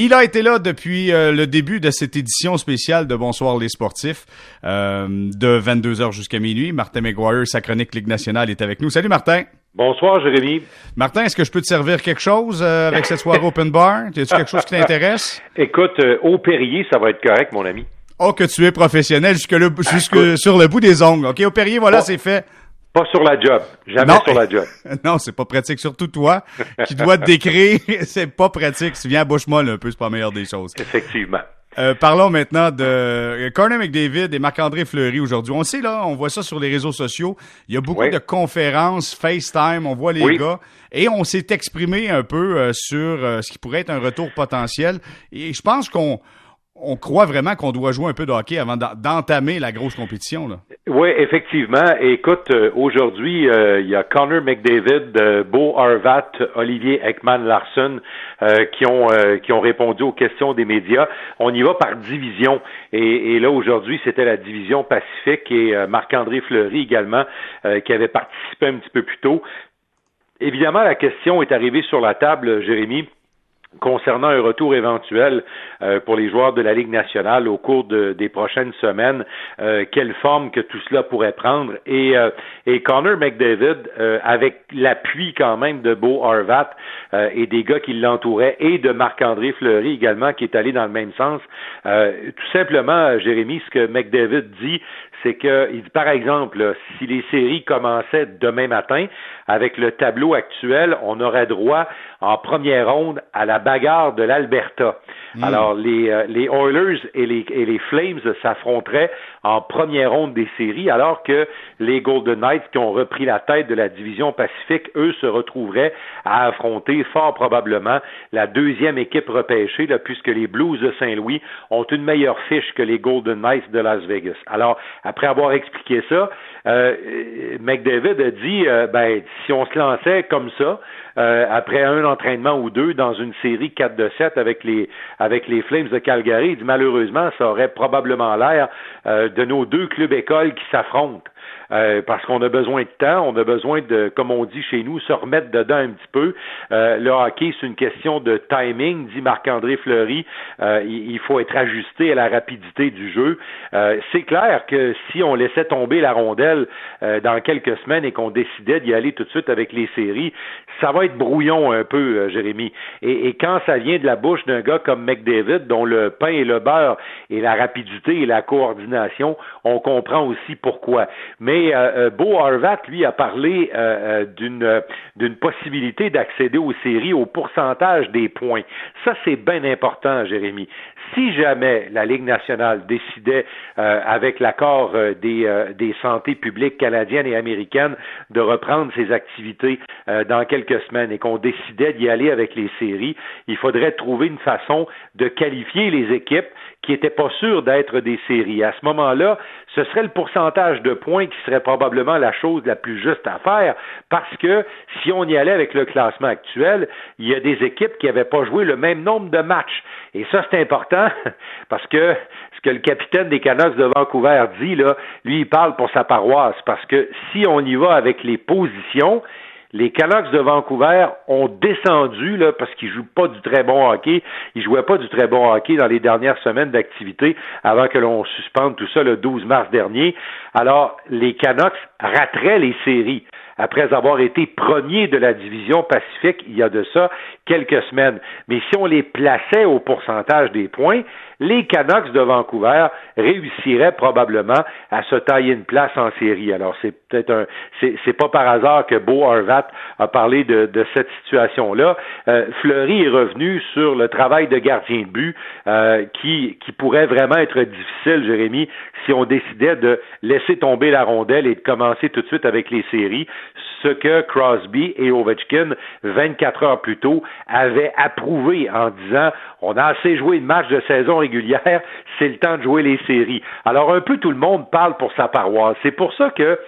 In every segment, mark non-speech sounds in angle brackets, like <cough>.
Il a été là depuis euh, le début de cette édition spéciale de Bonsoir les sportifs, euh, de 22h jusqu'à minuit. Martin McGuire, sa chronique Ligue nationale, est avec nous. Salut Martin. Bonsoir Jérémy. Martin, est-ce que je peux te servir quelque chose euh, avec cette soirée open bar? Y a quelque chose qui t'intéresse? <laughs> Écoute, au Perrier, ça va être correct, mon ami. Oh, que tu es professionnel jusque, le, jusque sur le bout des ongles. OK, au Perrier, voilà, c'est fait. Pas sur la job. Jamais sur la job. <laughs> non, c'est pas pratique. Surtout toi, qui dois te décrire. <laughs> c'est pas pratique. Si tu viens à bouche molle un peu, c'est pas la meilleure des choses. Effectivement. Euh, parlons maintenant de Corner McDavid et Marc-André Fleury aujourd'hui. On sait, là, on voit ça sur les réseaux sociaux. Il y a beaucoup de conférences, FaceTime, on voit les gars. Et on s'est exprimé un peu euh, sur euh, ce qui pourrait être un retour potentiel. Et je pense qu'on on croit vraiment qu'on doit jouer un peu de hockey avant d'entamer la grosse compétition. Là. Oui, effectivement. Écoute, euh, aujourd'hui, euh, il y a Connor McDavid, euh, Beau Harvat, Olivier Ekman-Larson qui ont qui ont répondu aux questions des médias. On y va par division. Et, et là, aujourd'hui, c'était la division Pacifique et Marc-André Fleury également qui avait participé un petit peu plus tôt. Évidemment, la question est arrivée sur la table, Jérémy concernant un retour éventuel euh, pour les joueurs de la Ligue nationale au cours des prochaines semaines, euh, quelle forme que tout cela pourrait prendre? Et, euh, et Connor McDavid, avec l'appui quand même de Beau Harvat et des gars qui l'entouraient, et de Marc-André Fleury également, qui est allé dans le même sens, tout simplement, Jérémy, ce que McDavid dit, c'est que, il dit, par exemple, si les séries commençaient demain matin, avec le tableau actuel, on aurait droit en première ronde à la bagarre de l'Alberta. Hmm. Alors, les, euh, les Oilers et les, et les Flames s'affronteraient en première ronde des séries, alors que les Golden Knights, qui ont repris la tête de la division Pacifique, eux, se retrouveraient à affronter fort probablement la deuxième équipe repêchée, là, puisque les Blues de Saint-Louis ont une meilleure fiche que les Golden Knights de Las Vegas. Alors, après avoir expliqué ça, euh, McDavid a dit, euh, ben, si on se lançait comme ça, euh, après un entraînement ou deux dans une série 4 de 7 avec les avec les Flames de Calgary, malheureusement, ça aurait probablement l'air euh, de nos deux clubs écoles qui s'affrontent. Euh, parce qu'on a besoin de temps, on a besoin de, comme on dit chez nous, se remettre dedans un petit peu. Euh, le hockey, c'est une question de timing, dit Marc-André Fleury. Euh, il, faut être ajusté à la rapidité du jeu. c'est clair que si on laissait tomber la rondelle dans quelques semaines et qu'on décidait d'y aller tout de suite avec les séries, ça va être brouillon un peu, Jérémy. Et, et, quand ça vient de la bouche d'un gars comme McDavid, dont le pain et le beurre et la rapidité et la coordination, on comprend aussi pourquoi. Mais euh, euh, Beau Harvat, lui, a parlé euh, d'une d'une possibilité d'accéder aux séries au pourcentage des points. Ça, c'est bien important, Jérémy. Si jamais la Ligue nationale décidait, avec l'accord des, des santé publiques canadiennes et américaines, de reprendre ses activités dans quelques semaines et qu'on décidait d'y aller avec les séries, il faudrait trouver une façon de qualifier les équipes qui n'étaient pas sûres d'être des séries. À ce moment-là, ce serait le pourcentage de points qui serait probablement la chose la plus juste à faire, parce que si on y allait avec le classement actuel, il y a des équipes qui n'avaient pas joué le même nombre de matchs. Et ça, c'est important, <laughs> parce que ce que le capitaine des Canucks de Vancouver dit, là, lui, il parle pour sa paroisse, parce que si on y va avec les positions, les Canucks de Vancouver ont descendu là, parce qu'ils jouent pas du très bon hockey. Ils jouaient pas du très bon hockey dans les dernières semaines d'activité avant que l'on suspende tout ça le 12 mars dernier. Alors, les Canucks rateraient les séries après avoir été premiers de la division Pacifique il y a de ça quelques semaines. Mais si on les plaçait au pourcentage des points, les Canucks de Vancouver réussiraient probablement à se tailler une place en série. Alors c'est peut-être un, c'est pas par hasard que Beau Harvat a parlé de, de cette situation-là. Euh, Fleury est revenu sur le travail de gardien de but euh, qui, qui pourrait vraiment être difficile, Jérémy, si on décidait de laisser tomber la rondelle et de commencer tout de suite avec les séries, ce que Crosby et Ovechkin, 24 heures plus tôt, avaient approuvé en disant on a assez joué de matchs de saison régulière, c'est le temps de jouer les séries. Alors un peu tout le monde parle pour sa paroisse. C'est pour ça que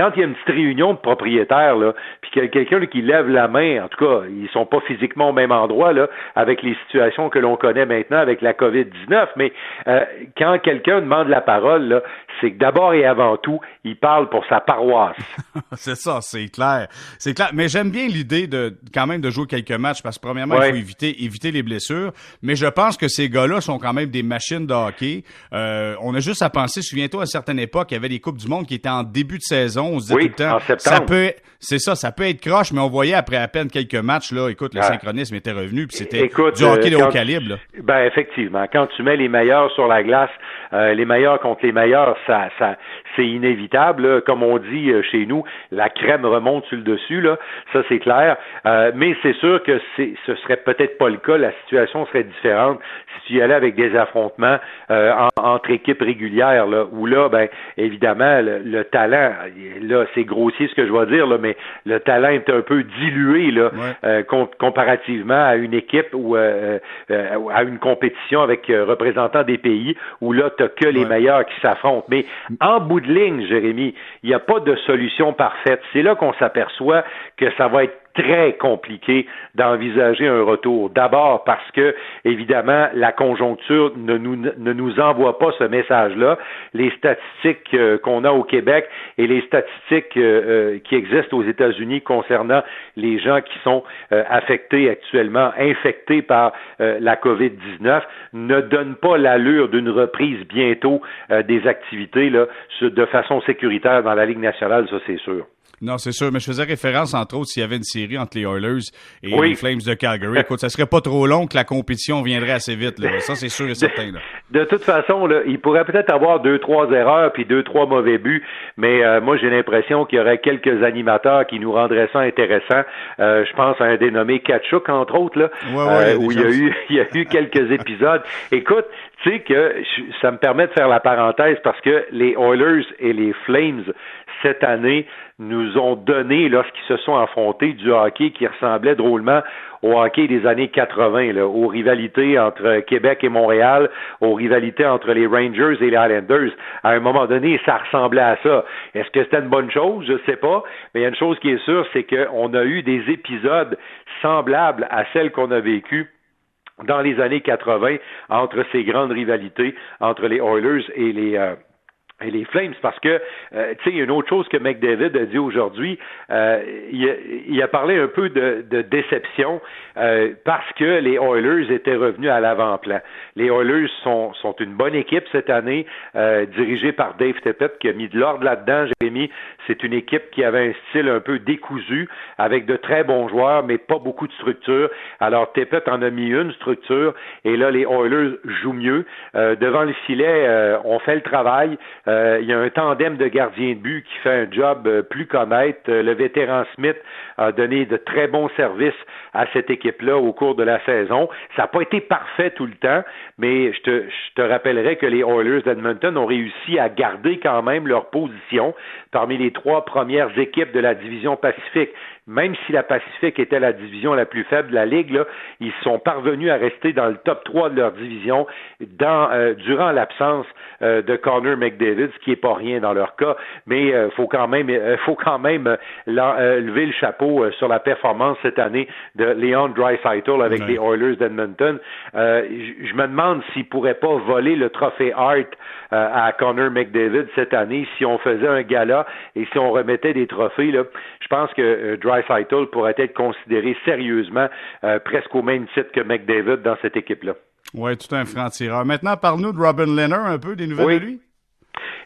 quand il y a une petite réunion de propriétaires, là, puis qu'il y a quelqu'un qui lève la main, en tout cas, ils sont pas physiquement au même endroit, là, avec les situations que l'on connaît maintenant avec la COVID-19, mais euh, quand quelqu'un demande la parole, là, c'est que d'abord et avant tout, il parle pour sa paroisse. <laughs> c'est ça, c'est clair. C'est clair. Mais j'aime bien l'idée de quand même de jouer quelques matchs parce que premièrement, il faut éviter, éviter les blessures. Mais je pense que ces gars-là sont quand même des machines de hockey. Euh, on a juste à penser, souviens-toi, à certaines époques, il y avait des Coupes du Monde qui étaient en début de saison. On se disait tout le temps, ça peut, c'est ça, ça peut être croche, mais on voyait après à peine quelques matchs, là, écoute, le synchronisme était revenu, puis c'était du hockey de euh, haut calibre. Ben, effectivement. Quand tu mets les meilleurs sur la glace, euh, les meilleurs contre les meilleurs, ça, ça, c'est inévitable. Comme on dit euh, chez nous, la crème remonte sur le dessus. Là. Ça, c'est clair. Euh, mais c'est sûr que c'est, ce serait peut-être pas le cas. La situation serait différente si tu y allais avec des affrontements euh, entre équipes régulières. Là, où là, ben, évidemment, le, talent, là, c'est grossier ce que je vais dire, là, mais le talent est un peu dilué là, comparativement à une équipe ou à une compétition avec représentants des pays où là, tu que les meilleurs qui s'affrontent. Mais en bout de ligne, il n'y a pas de solution parfaite. C'est là qu'on s'aperçoit que ça va être très compliqué d'envisager un retour. D'abord parce que, évidemment, la conjoncture ne nous, ne nous envoie pas ce message-là. Les statistiques euh, qu'on a au Québec et les statistiques euh, euh, qui existent aux États-Unis concernant les gens qui sont affectés actuellement, infectés par la COVID-19, ne donnent pas l'allure d'une reprise bientôt des activités là, de façon sécuritaire dans la Ligue nationale, ça c'est sûr. Non, c'est sûr, mais je faisais référence, entre autres, s'il y avait une série entre les Oilers et les Flames de Calgary. Écoute, ça serait pas trop long que la compétition viendrait assez vite. Là. Ça, c'est sûr et certain. De, toute façon, là, il pourrait peut-être avoir deux, trois erreurs puis deux, trois mauvais buts, mais euh, moi, j'ai l'impression qu'il y aurait quelques animateurs qui nous rendraient ça intéressant. Euh, je pense à un dénommé Kachuk, entre autres, là, euh, où il y, a eu, <laughs> il y a eu quelques épisodes. Écoute, tu sais que ça me permet de faire la parenthèse parce que les Oilers et les Flames, cette année, nous ont donné, lorsqu'ils se sont affrontés, du hockey qui ressemblait drôlement au hockey des années 80, là, aux rivalités entre Québec et Montréal, aux rivalités entre les Rangers et les Islanders. À un moment donné, ça ressemblait à ça. Est-ce que c'était une bonne chose? Je ne sais pas. Mais il y a une chose qui est sûre, c'est qu'on a eu des épisodes semblables à celles qu'on a vécues dans les années 80 entre ces grandes rivalités entre les Oilers et les euh, et les Flames, parce que, euh, tu sais, il y a une autre chose que McDavid a dit aujourd'hui, euh, il, a, parlé un peu de, déception euh, parce que les Oilers étaient revenus à l'avant-plan. Les Oilers sont, sont une bonne équipe cette année, dirigée par Dave Tippett, qui a mis de l'ordre là-dedans, Jérémy. C'est une équipe qui avait un style un peu décousu, avec de très bons joueurs, mais pas beaucoup de structure. Alors, Tippett en a mis une structure, et là, les Oilers jouent mieux. devant le filet, on fait le travail. Euh, il y a un tandem de gardiens de but qui fait un job euh, plus qu'honnête. Euh, le vétéran Smith a donné de très bons services à cette équipe-là au cours de la saison. Ça n'a pas été parfait tout le temps, mais je te, je te rappellerai que les Oilers d'Edmonton ont réussi à garder quand même leur position parmi les trois premières équipes de la division Pacifique même si la Pacifique était la division la plus faible de la Ligue, là, ils sont parvenus à rester dans le top 3 de leur division dans, euh, durant l'absence euh, de Connor McDavid, ce qui n'est pas rien dans leur cas, mais il euh, faut quand même, faut quand même lever le chapeau sur la performance cette année de Leon Dreisaitl avec les Oilers d'Edmonton. je me demande s'il pourrait pas voler le trophée Hart à Connor McDavid cette année si on faisait un gala et si on remettait des trophées. Là. Je pense que Dreisaitl pourrait être considéré sérieusement euh, presque au même titre que McDavid dans cette équipe-là. Oui, tout un franc-tireur. Maintenant, parle-nous de Robin Leonard un peu, des nouvelles de lui.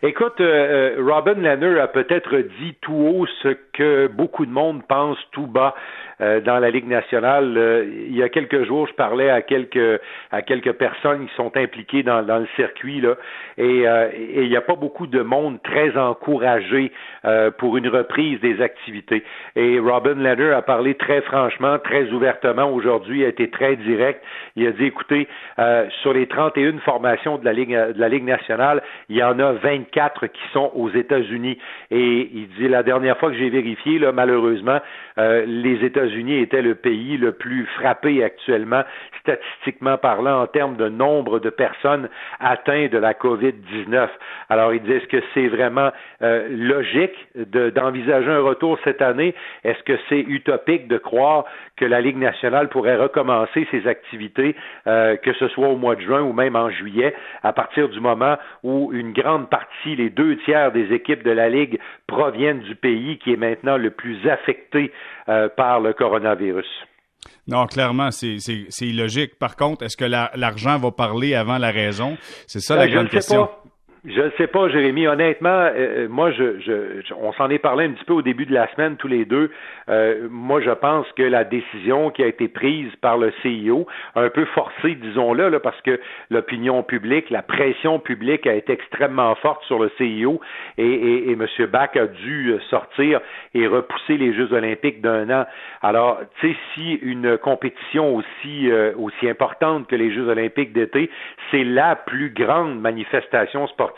Écoute, euh, euh, Robin Leonard a peut-être dit tout haut ce que beaucoup de monde pense tout bas euh, dans la Ligue nationale. Euh, il y a quelques jours, je parlais à quelques à quelques personnes qui sont impliquées dans, dans le circuit là, et, euh, et, il n'y a pas beaucoup de monde très encouragé pour une reprise des activités. Et Robin Leonard a parlé très franchement, très ouvertement aujourd'hui, a été très direct. Il a dit, écoutez, sur les 31 formations de la Ligue de la Ligue nationale, il y en a 24 quatre qui sont aux États-Unis. Et il dit la dernière fois que j'ai vérifié, là, malheureusement, euh, les États-Unis étaient le pays le plus frappé actuellement, statistiquement parlant, en termes de nombre de personnes atteintes de la COVID-19. Alors, il dit est-ce que c'est vraiment euh, logique d'envisager un retour cette année? Est-ce que c'est utopique de croire que la Ligue nationale pourrait recommencer ses activités, euh, que ce soit au mois de juin ou même en juillet, à partir du moment où une grande partie, les deux tiers des équipes de la Ligue proviennent du pays qui est maintenant le plus affecté euh, par le coronavirus. Non, clairement, c'est illogique. Par contre, est-ce que l'argent va parler avant la raison? C'est ça la ben, grande question. Je ne sais pas, Jérémy. Honnêtement, euh, euh, moi, je, je, on s'en est parlé un petit peu au début de la semaine, tous les deux. Euh, moi, je pense que la décision qui a été prise par le CIO, un peu forcée, disons-le, là, parce que l'opinion publique, la pression publique a été extrêmement forte sur le CIO et, et, et M. Bach a dû sortir et repousser les Jeux olympiques d'un an. Alors, tu sais, si une compétition aussi, aussi importante que les Jeux olympiques d'été, c'est la plus grande manifestation sportive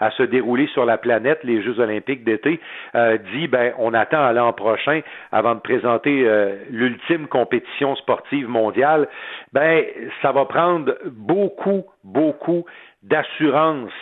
à se dérouler sur la planète, les Jeux olympiques d'été, euh, dit ben on attend à l'an prochain avant de présenter euh, l'ultime compétition sportive mondiale, ben ça va prendre beaucoup, beaucoup d'assurance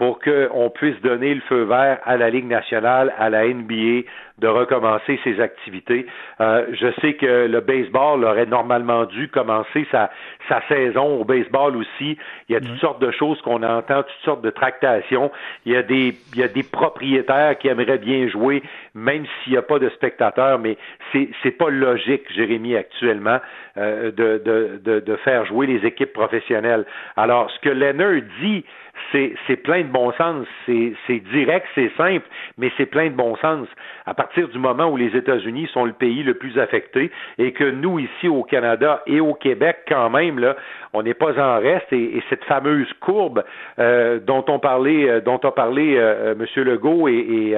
pour qu'on puisse donner le feu vert à la Ligue nationale, à la NBA, de recommencer ses activités. Euh, je sais que le baseball aurait normalement dû commencer sa, sa saison au baseball aussi. Il y a toutes sortes de choses qu'on entend, toutes sortes de tractations. Il y a des, il y a des propriétaires qui aimeraient bien jouer, même s'il n'y a pas de spectateurs, mais c'est, c'est pas logique, Jérémy, actuellement, euh, de, de, de, de faire jouer les équipes professionnelles. Alors, ce que Leonard dit, c'est plein de bon sens. C'est direct, c'est simple, mais c'est plein de bon sens. À partir du moment où les États-Unis sont le pays le plus affecté et que nous, ici au Canada et au Québec, quand même, là, on n'est pas en reste et, cette fameuse courbe euh, dont on parlait, euh, dont a parlé euh, M. Legault et, et,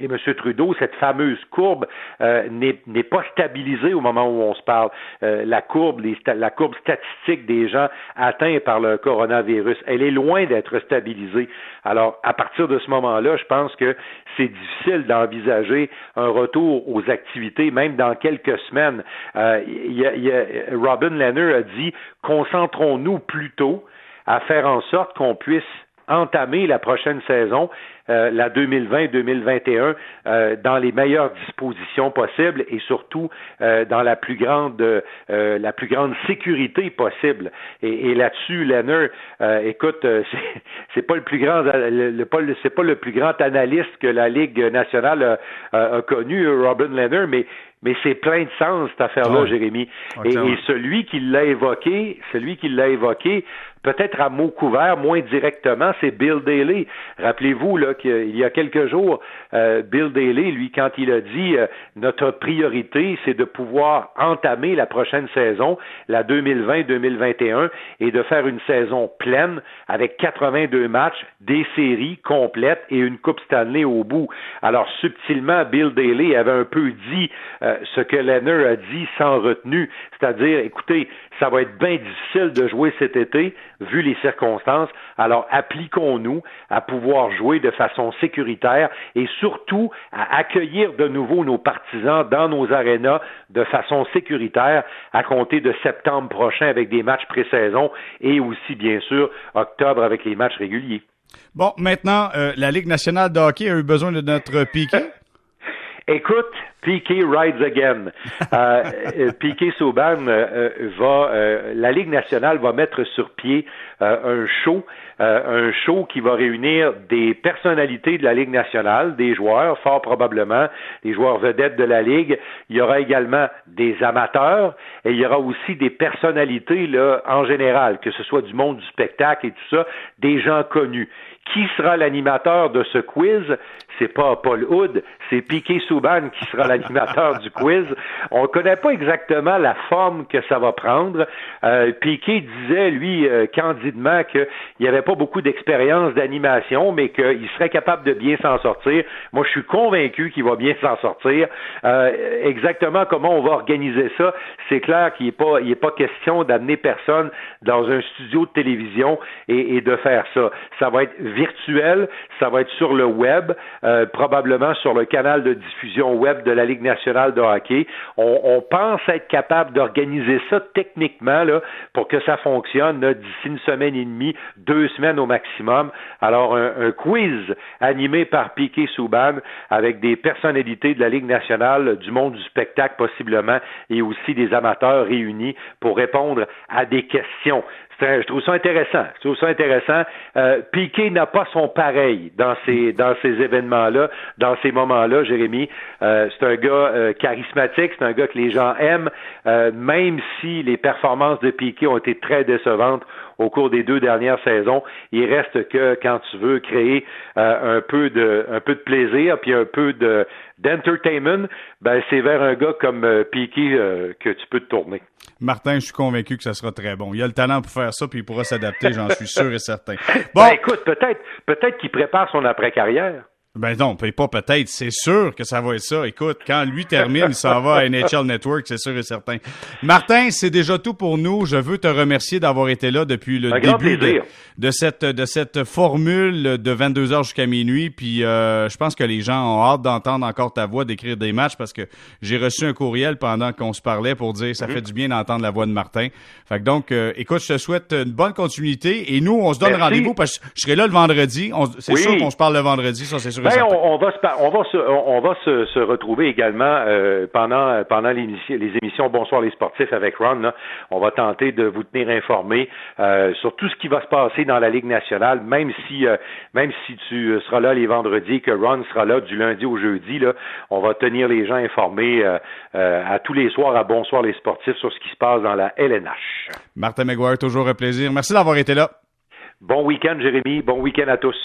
et, M. Trudeau, cette fameuse courbe n'est pas stabilisée au moment où on se parle. la courbe, la courbe statistique des gens atteints par le coronavirus, elle est loin d'être stabilisée. Alors, à partir de ce moment-là, je pense que c'est difficile d'envisager un retour aux activités, même dans quelques semaines. Euh, Robin Leonard a dit concentrons-nous plutôt à faire en sorte qu'on puisse entamer la prochaine saison, euh, la 2020-2021, euh, dans les meilleures dispositions possibles et surtout euh, dans la plus grande euh, la plus grande sécurité possible. Et, et là-dessus, Lenner, écoute, <laughs> c'est pas le plus grand, le, c'est pas le plus grand analyste que la Ligue nationale a, a connu, Robin Lenner, mais mais c'est plein de sens cette affaire-là, Jérémy. et, et, celui qui l'a évoqué, celui qui l'a évoqué, peut-être à mot couvert, moins directement, c'est Bill Daly. Rappelez-vous là qu'il y a quelques jours, euh, Bill Daly, lui, quand il a dit euh, notre priorité, c'est de pouvoir entamer la prochaine saison, la 2020-2021, et de faire une saison pleine avec 82 matchs, des séries complètes et une Coupe Stanley au bout. Alors subtilement, Bill Daly avait un peu dit euh, ce que Leonard a dit sans retenue, c'est-à-dire, écoutez, ça va être bien difficile de jouer cet été, vu les circonstances. Alors, appliquons-nous à pouvoir jouer de façon sécuritaire et surtout à accueillir de nouveau nos partisans dans nos arénas de façon sécuritaire à compter de septembre prochain avec des matchs pré-saison et aussi, bien sûr, octobre avec les matchs réguliers. Bon, maintenant, euh, la Ligue nationale de hockey a eu besoin de notre piqué. <laughs> Écoute, Piqué rides again. <laughs> Euh, euh Piqué Souban euh, euh, va, la Ligue nationale va mettre sur pied un show, un show qui va réunir des personnalités de la Ligue nationale, des joueurs, fort probablement, des joueurs vedettes de la Ligue. Il y aura également des amateurs et il y aura aussi des personnalités là en général, que ce soit du monde du spectacle et tout ça, des gens connus. Qui sera l'animateur de ce quiz? C'est pas Paul Hood, c'est Piqué Souban qui sera l'animateur du quiz. On ne connaît pas exactement la forme que ça va prendre. Euh, Piquet disait, lui, euh, candidement, qu'il n'y avait pas beaucoup d'expérience d'animation, mais qu'il serait capable de bien s'en sortir. Moi, je suis convaincu qu'il va bien s'en sortir. Euh, exactement comment on va organiser ça, c'est clair qu'il n'est pas, il est pas question d'amener personne dans un studio de télévision et, et, de faire ça. Ça va être virtuel, ça va être sur le web, euh, probablement sur le canal de diffusion web de la Ligue nationale de hockey. On, on pense être capable d'organiser ça techniquement là, pour que ça fonctionne d'ici une semaine et demie, deux semaines au maximum. Alors, un, un quiz animé par Piquet Souban avec des personnalités de la Ligue nationale, du monde du spectacle possiblement, et aussi des amateurs réunis pour répondre à des questions je trouve ça intéressant. Je trouve ça intéressant. Euh, Piquet n'a pas son pareil dans ces dans ces événements-là, dans ces moments-là, Jérémy. Euh, c'est un gars euh, charismatique, c'est un gars que les gens aiment, euh, même si les performances de Piquet ont été très décevantes au cours des deux dernières saisons. Il reste que quand tu veux créer un peu de un peu de plaisir puis un peu de d'entertainment, ben c'est vers un gars comme Piquet que tu peux te tourner. Martin, je suis convaincu que ça sera très bon. Il a le talent pour faire ça, puis il pourra s'adapter, j'en suis <laughs> sûr et certain. Bon, ben, écoute, peut-être, peut-être qu'il prépare son après-carrière. Ben non, pas peut-être, c'est sûr que ça va être ça. Écoute, quand lui termine, il s'en va à NHL Network, c'est sûr et certain. Martin, c'est déjà tout pour nous. Je veux te remercier d'avoir été là depuis le début de, cette de cette formule de 22 heures jusqu'à minuit. Puis euh, je pense que les gens ont hâte d'entendre encore ta voix, d'écrire des matchs parce que j'ai reçu un courriel pendant qu'on se parlait pour dire ça mhm. fait du bien d'entendre la voix de Martin. Fait que donc, euh, écoute, je te souhaite une bonne continuité et nous, on se donne rendez-vous parce que je serai là le vendredi. C'est sûr qu'on se parle le vendredi, ça c'est sûr. Ben, on, va se, on va se, on va se, se retrouver également euh, pendant pendant les, les, émissions Bonsoir les sportifs avec Ron. On va tenter de vous tenir informés euh, sur tout ce qui va se passer dans la Ligue nationale, même si euh, même si tu seras là les vendredis, que Ron sera là du lundi au jeudi. Là, on va tenir les gens informés à tous les soirs à Bonsoir les sportifs sur ce qui se passe dans la LNH. Martin McGuire, toujours un plaisir. Merci d'avoir été là. Bon week-end, Jérémy. Bon week-end à tous.